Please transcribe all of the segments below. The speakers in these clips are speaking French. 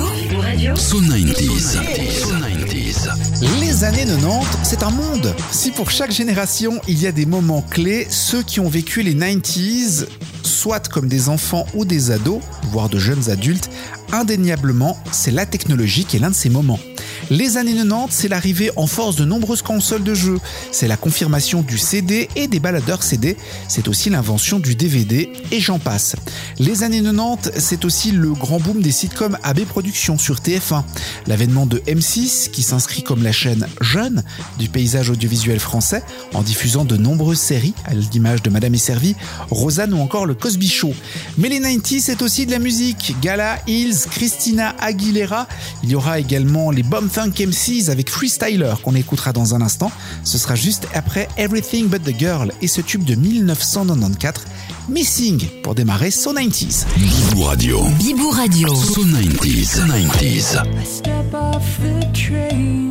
Radio. So 90s. So 90s. Les années 90, c'est un monde. Si pour chaque génération, il y a des moments clés, ceux qui ont vécu les 90s, soit comme des enfants ou des ados, voire de jeunes adultes, indéniablement, c'est la technologie qui est l'un de ces moments. Les années 90, c'est l'arrivée en force de nombreuses consoles de jeux. C'est la confirmation du CD et des baladeurs CD. C'est aussi l'invention du DVD et j'en passe. Les années 90, c'est aussi le grand boom des sitcoms AB Productions sur TF1. L'avènement de M6 qui s'inscrit comme la chaîne jeune du paysage audiovisuel français en diffusant de nombreuses séries à l'image de Madame et Servie, Rosanne ou encore le Cosby Show. Mais les 90s, c'est aussi de la musique. Gala, Hills, Christina Aguilera. Il y aura également les Bomb Funk MCs avec Freestyler qu'on écoutera dans un instant. Ce sera juste après Everything But The Girl et ce tube de 1994, Missing, pour démarrer So 90s. Bibou Radio. Bibou Radio. So 90s. So 90s. I step off the train.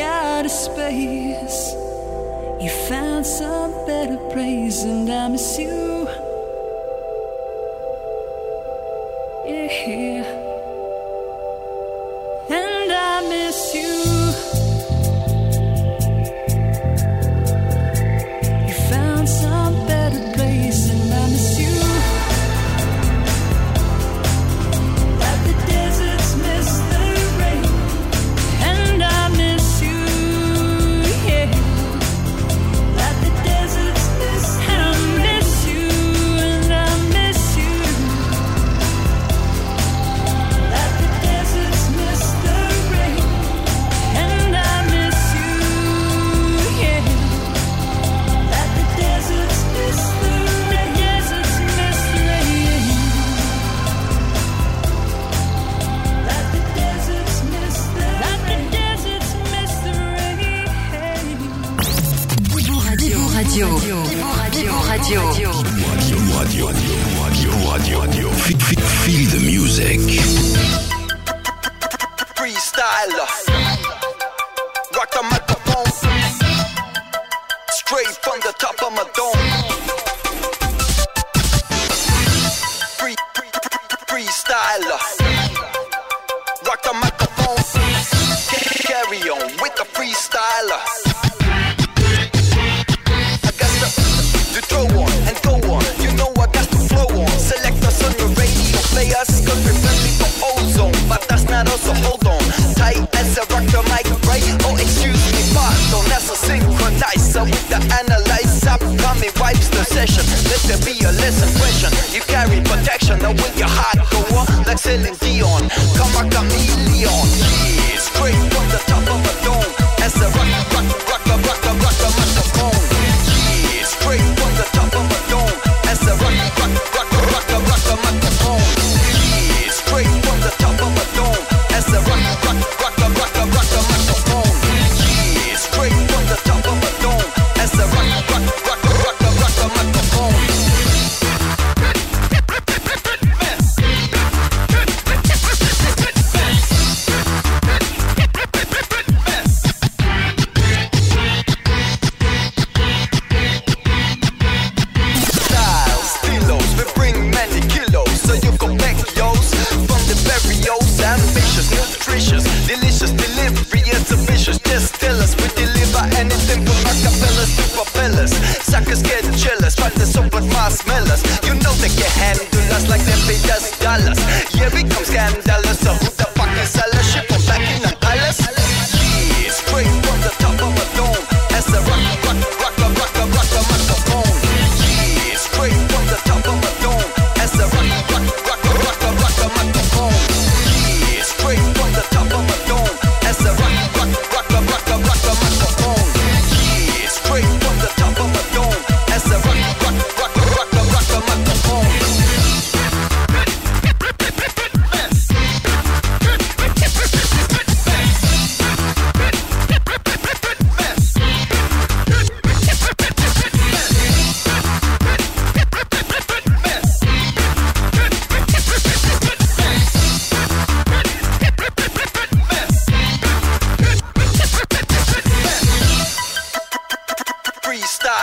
Out of space. You found some better place, and I miss you. Yeah. concentration. You carry protection, now with your heart go on like Celine Dion.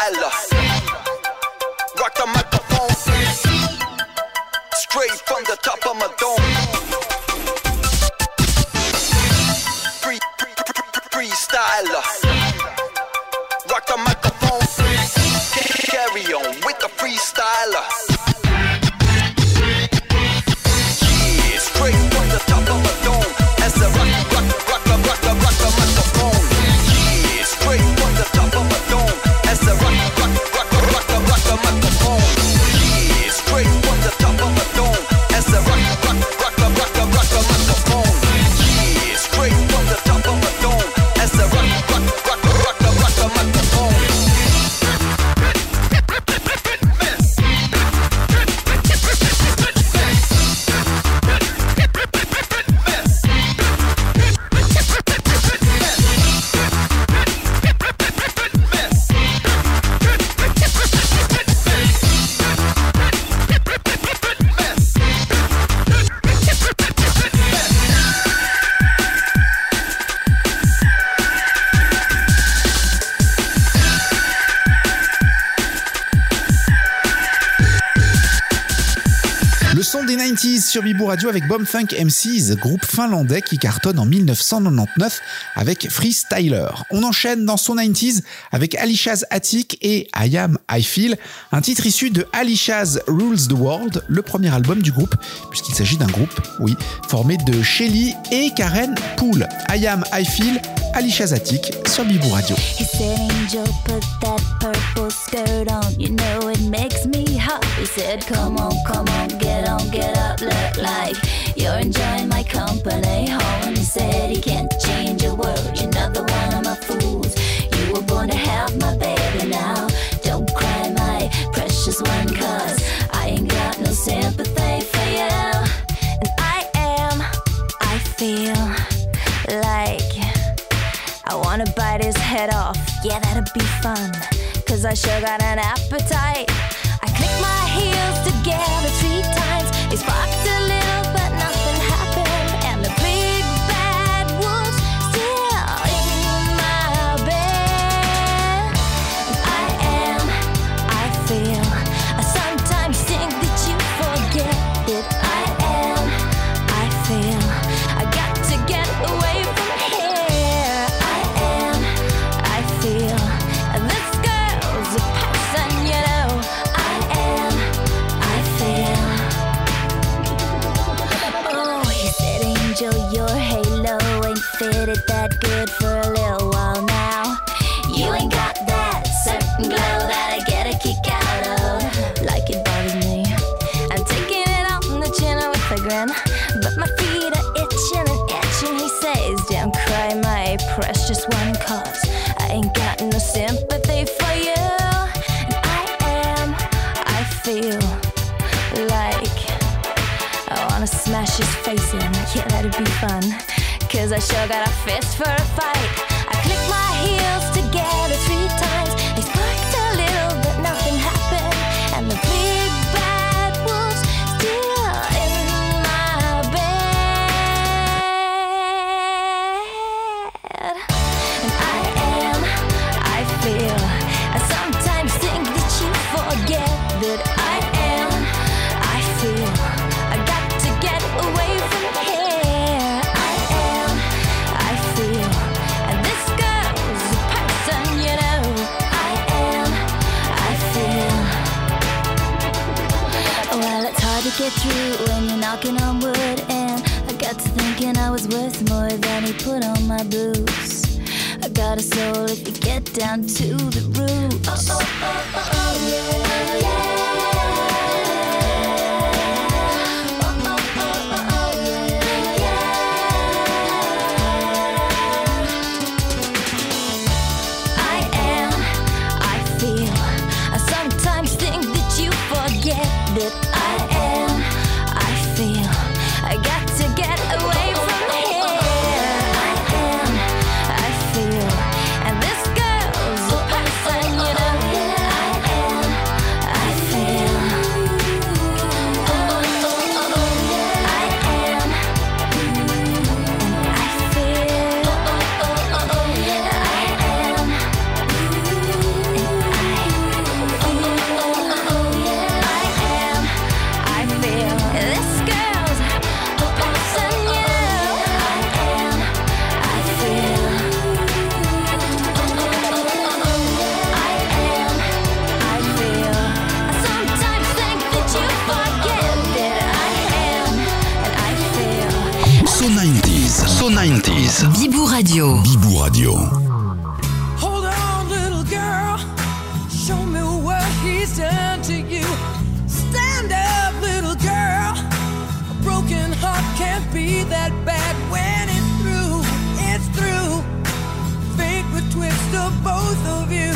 Tyler. Rock the microphone. Straight from the top of my dome. avec Bomthunk MCs, groupe finlandais qui cartonne en 1999 avec Freestyler. On enchaîne dans son 90s avec Alishaz Attic et I Am I Feel, un titre issu de Alishaz Rules the World, le premier album du groupe, puisqu'il s'agit d'un groupe, oui, formé de Shelly et Karen Poole. I Am I Feel, Alishaz Attic sur Bibou Radio. He said, Come on, come on, get on, get up, look like you're enjoying my company. Home, he said, He can't change the world. You're not the one of my fools. You were born to have my baby now. Don't cry, my precious one, cause I ain't got no sympathy for you. And I am, I feel like I wanna bite his head off. Yeah, that'd be fun. Cause I sure got an appetite the tea times. Is fucked I sure got a fist for a fight. Get through when you're knocking on wood. And I got to thinking I was worth more than he put on my boots. I got a soul if you get down to the roots. Oh, oh, oh, oh, oh yeah. Radio. Bibou Radio. Hold on, little girl. Show me what he's done to you. Stand up, little girl. A broken heart can't be that bad when it's through. It's through. Fate would twist both of you.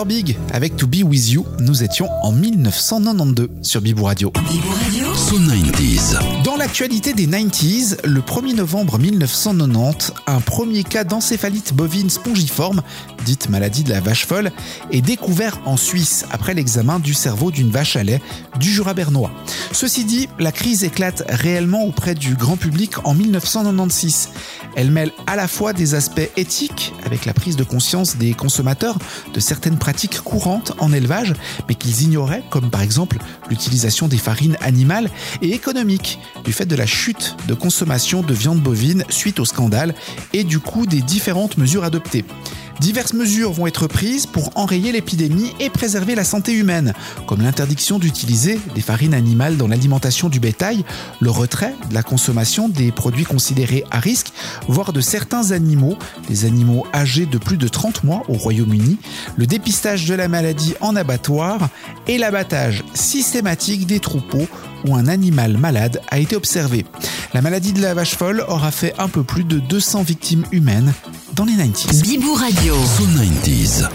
Mr Big avec To Be With You, nous étions en 1992 sur Bibou Radio. So 90s. Dans l'actualité des 90s, le 1er novembre 1990, un premier cas d'encéphalite bovine spongiforme, maladie de la vache folle, est découvert en Suisse après l'examen du cerveau d'une vache à lait du Jura bernois. Ceci dit, la crise éclate réellement auprès du grand public en 1996. Elle mêle à la fois des aspects éthiques, avec la prise de conscience des consommateurs de certaines pratiques courantes en élevage, mais qu'ils ignoraient, comme par exemple l'utilisation des farines animales, et économiques, du fait de la chute de consommation de viande bovine suite au scandale et du coût des différentes mesures adoptées. Diverses mesures vont être prises pour enrayer l'épidémie et préserver la santé humaine, comme l'interdiction d'utiliser des farines animales dans l'alimentation du bétail, le retrait de la consommation des produits considérés à risque, voire de certains animaux, des animaux âgés de plus de 30 mois au Royaume-Uni, le dépistage de la maladie en abattoir et l'abattage systématique des troupeaux où un animal malade a été observé. La maladie de la vache folle aura fait un peu plus de 200 victimes humaines dans les 90s. Bibou Radio. So 90s.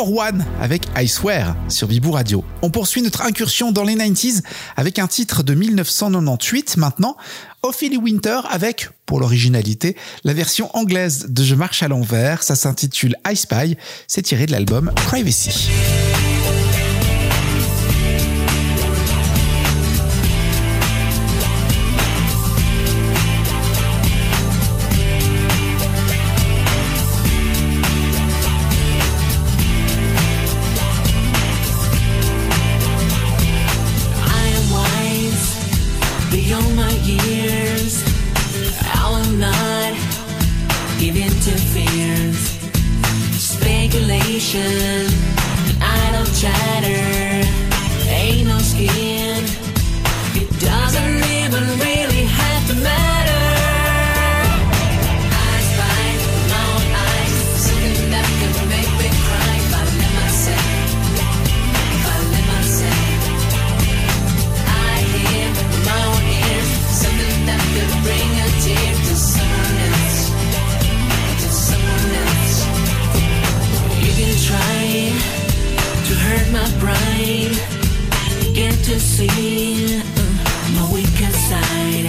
for One avec I Swear sur Bibou Radio. On poursuit notre incursion dans les 90s avec un titre de 1998 maintenant, Ophelia Winter avec, pour l'originalité, la version anglaise de Je marche à l'envers. Ça s'intitule I Spy. C'est tiré de l'album Privacy. nation. my mm, weaker side.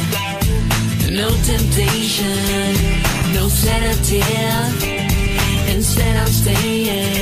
No temptation, no set of tears. Instead, I'm staying.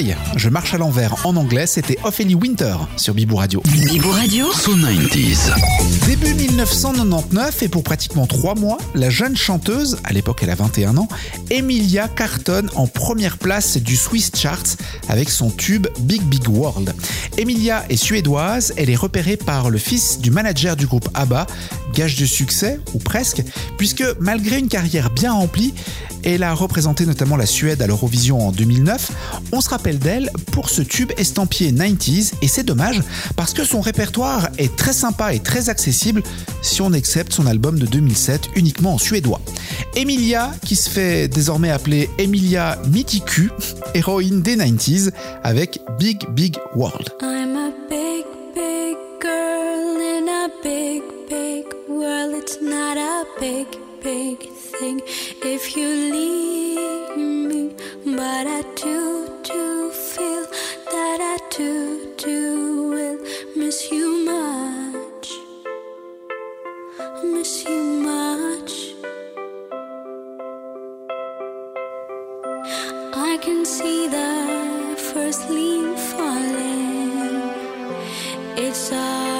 Versailles. Je marche à l'envers en anglais, c'était Ophélie Winter sur Bibou Radio. Bibo Radio. So 90s. Début 1999 et pour pratiquement trois mois, la jeune chanteuse, à l'époque elle a 21 ans, Emilia cartonne en première place du Swiss Charts avec son tube Big Big World. Emilia est suédoise, elle est repérée par le fils du manager du groupe ABBA, gage de succès, ou presque, puisque malgré une carrière bien remplie, elle a représenté notamment la Suède à l'Eurovision en 2009. On se rappelle d'elle pour ce tube estampillé 90s et c'est dommage parce que son répertoire est très sympa et très accessible si on accepte son album de 2007 uniquement en suédois. Emilia, qui se fait désormais appeler Emilia Mitiku, héroïne des 90s avec Big Big World. I'm a big, big girl in a big, big world. It's not a big, big thing if you leave me. But I do, I do, will miss you much. Miss you much. I can see the first leaf falling. It's all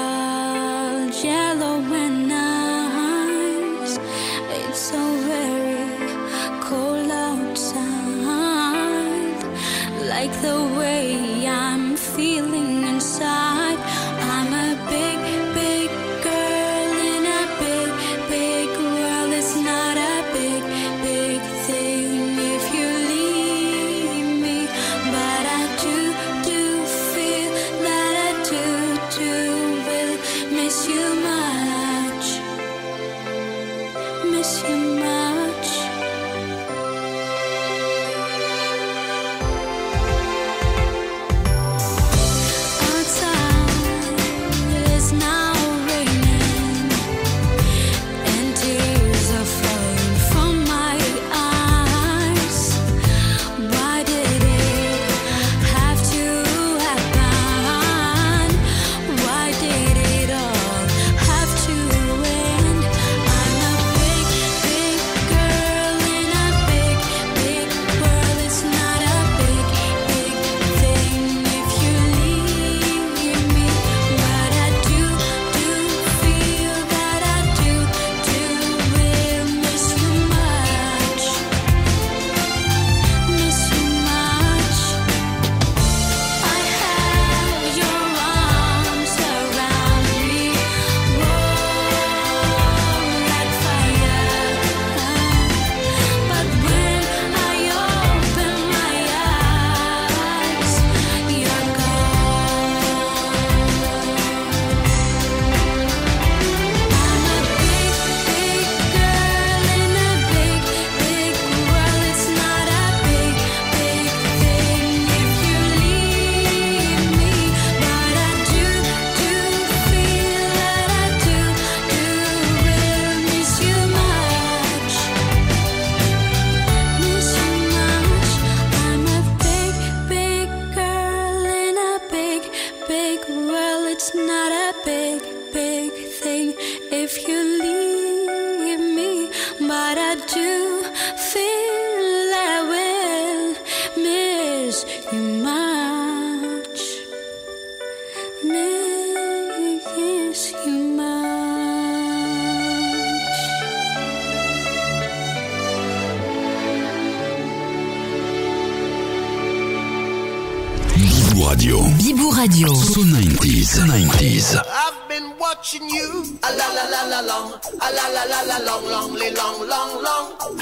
The I've been watching you. A la la la long. A la la la long, long, long, long, long.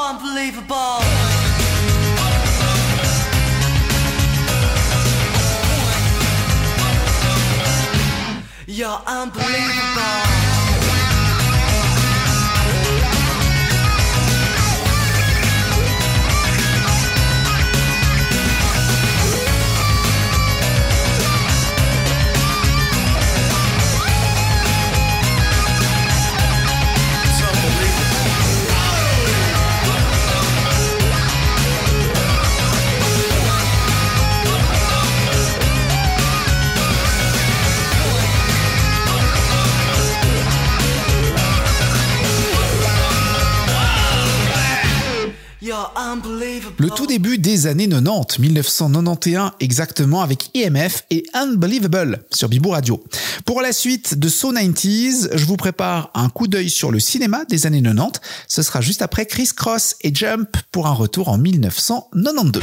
unbelievable. You're unbelievable. Le tout début des années 90, 1991 exactement, avec IMF et Unbelievable sur Bibou Radio. Pour la suite de So 90s, je vous prépare un coup d'œil sur le cinéma des années 90. Ce sera juste après Chris Cross et Jump pour un retour en 1992.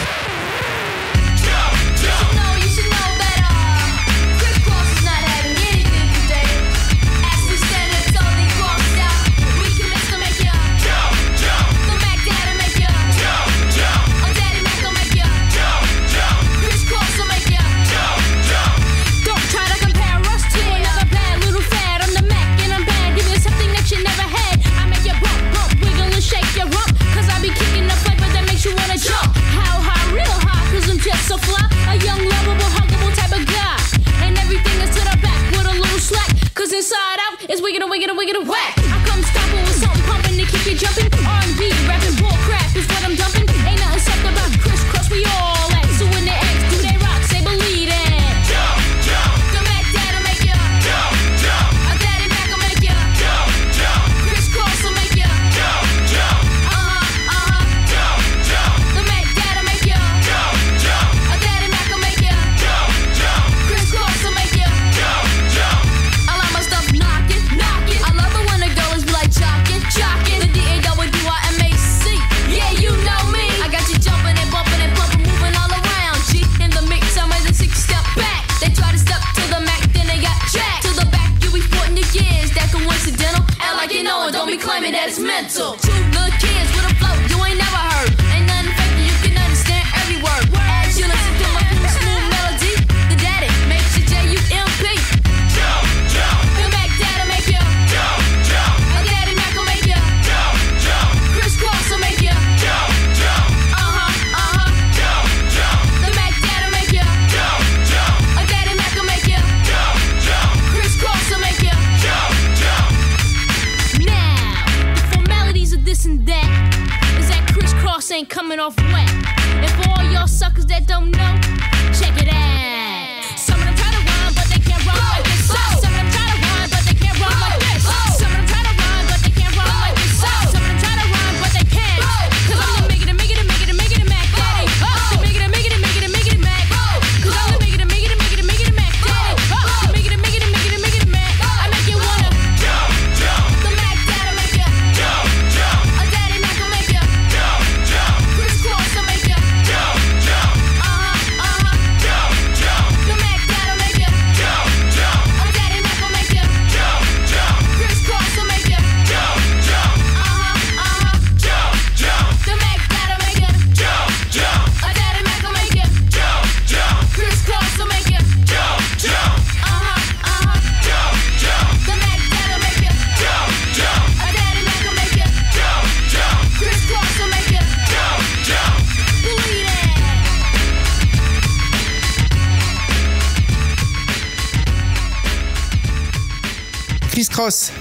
wiggle, wiggle, wiggle, whack. I come stop with something pumping to keep you jumping.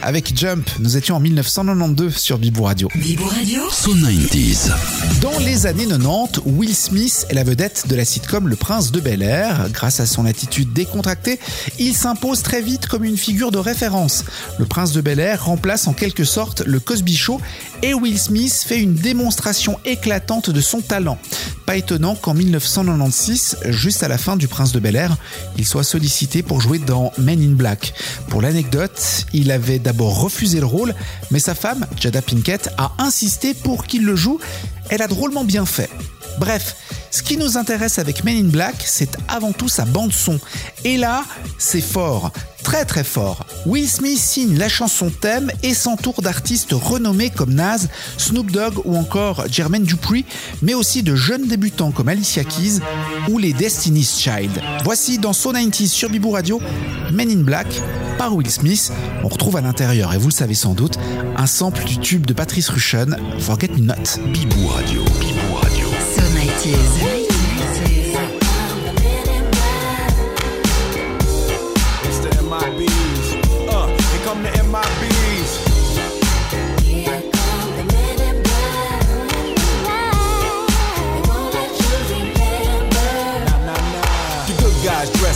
Avec Jump. Nous étions en 1992 sur Bibou Radio. Bibo Radio. So 90s. Dans les années 90, Will Smith est la vedette de la sitcom Le Prince de Bel Air. Grâce à son attitude décontractée, il s'impose très vite comme une figure de référence. Le Prince de Bel Air remplace en quelque sorte le Cosby Show et Will Smith fait une démonstration éclatante de son talent. Pas étonnant qu'en 1996, juste à la fin du Prince de Bel Air, il soit sollicité pour jouer dans Men in Black. Pour l'anecdote, il avait d'abord refusé le rôle, mais sa femme, Jada Pinkett, a insisté pour qu'il le joue. Elle a drôlement bien fait. Bref, ce qui nous intéresse avec Men in Black, c'est avant tout sa bande son. Et là, c'est fort, très très fort. Will Smith signe la chanson thème et s'entoure d'artistes renommés comme Nas, Snoop Dogg ou encore Jermaine Dupri, mais aussi de jeunes débutants comme Alicia Keys ou les Destiny's Child. Voici dans So 90 sur Bibou Radio, Men in Black par Will Smith. On retrouve à l'intérieur, et vous le savez sans doute, un sample du tube de Patrice Rushen, Forget Me Not. Radio. Bibou Radio. So 90s.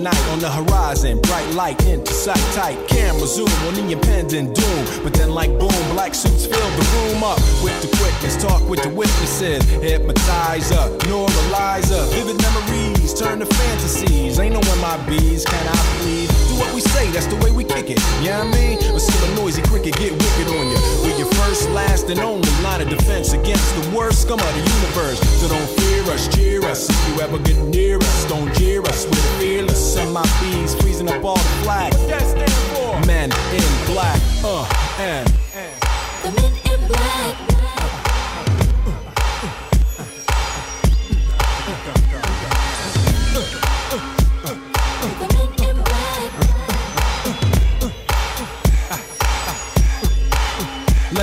Night on the horizon, bright light into sight tight. Camera zoom on the impending doom. But then, like boom, black suits fill the room up with the quickness. Talk with the witnesses, hypnotize up, hypnotizer, normalizer. Vivid memories turn to fantasies. Ain't no MIBs, can I please? What we say, that's the way we kick it. Yeah, you know I mean? See a noisy cricket get wicked on you. We're your first, last, and only line of defense against the worst scum of the universe. So don't fear us, cheer us. If you ever get near us, don't jeer us. We're fearless. bees, freezing up all the flag. For? Men in black. Uh, and. Let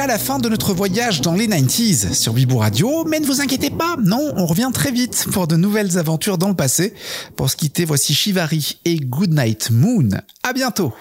à la fin de notre voyage dans les 90s sur Bibou Radio, mais ne vous inquiétez pas, non, on revient très vite pour de nouvelles aventures dans le passé. Pour se quitter, voici Shivari et Goodnight Moon. À bientôt!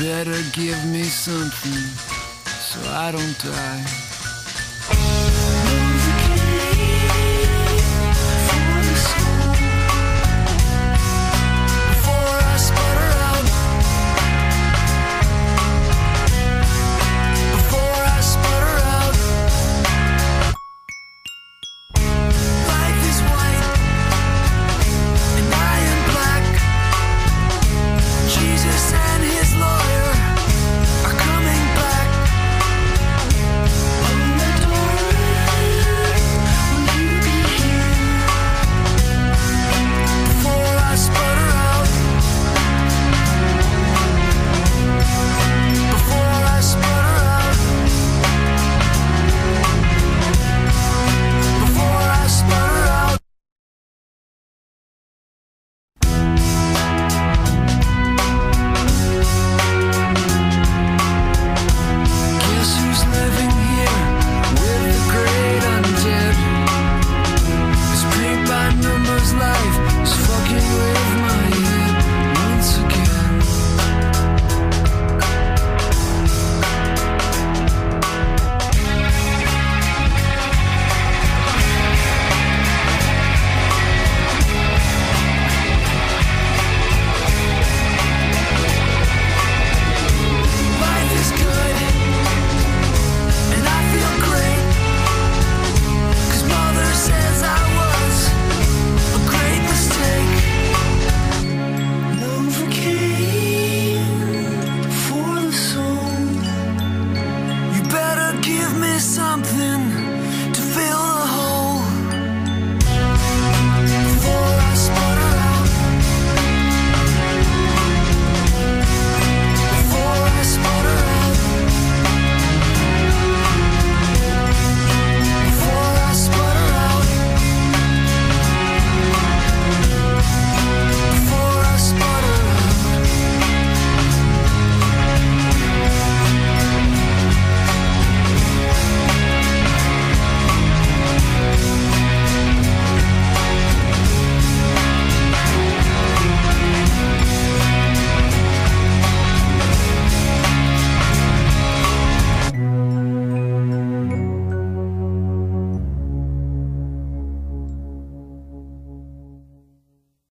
Better give me something so I don't die.